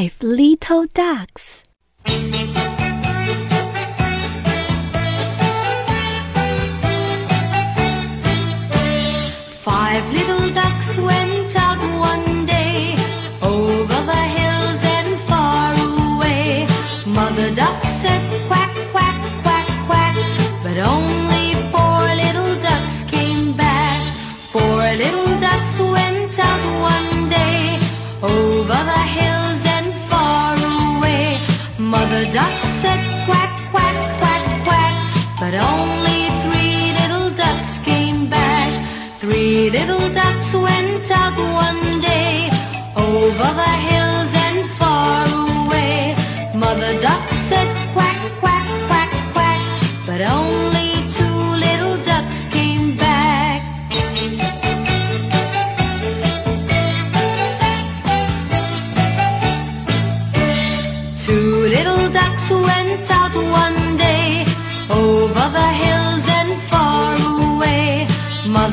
Five little ducks. Five little ducks went out one day over the hills and far away. Mother duck said quack, quack, quack, quack, but only Mother duck said quack, quack, quack, quack, but only three little ducks came back. Three little ducks went out one day over the hills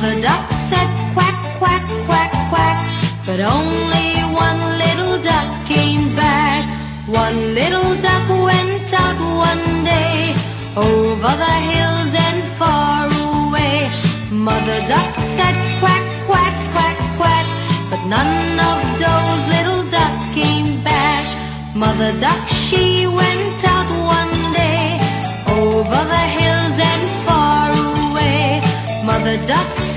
Mother duck said quack, quack, quack, quack, but only one little duck came back. One little duck went out one day over the hills and far away. Mother duck said quack, quack, quack, quack, but none of those little duck came back. Mother duck, she went out one day over the hills and far away. Mother duck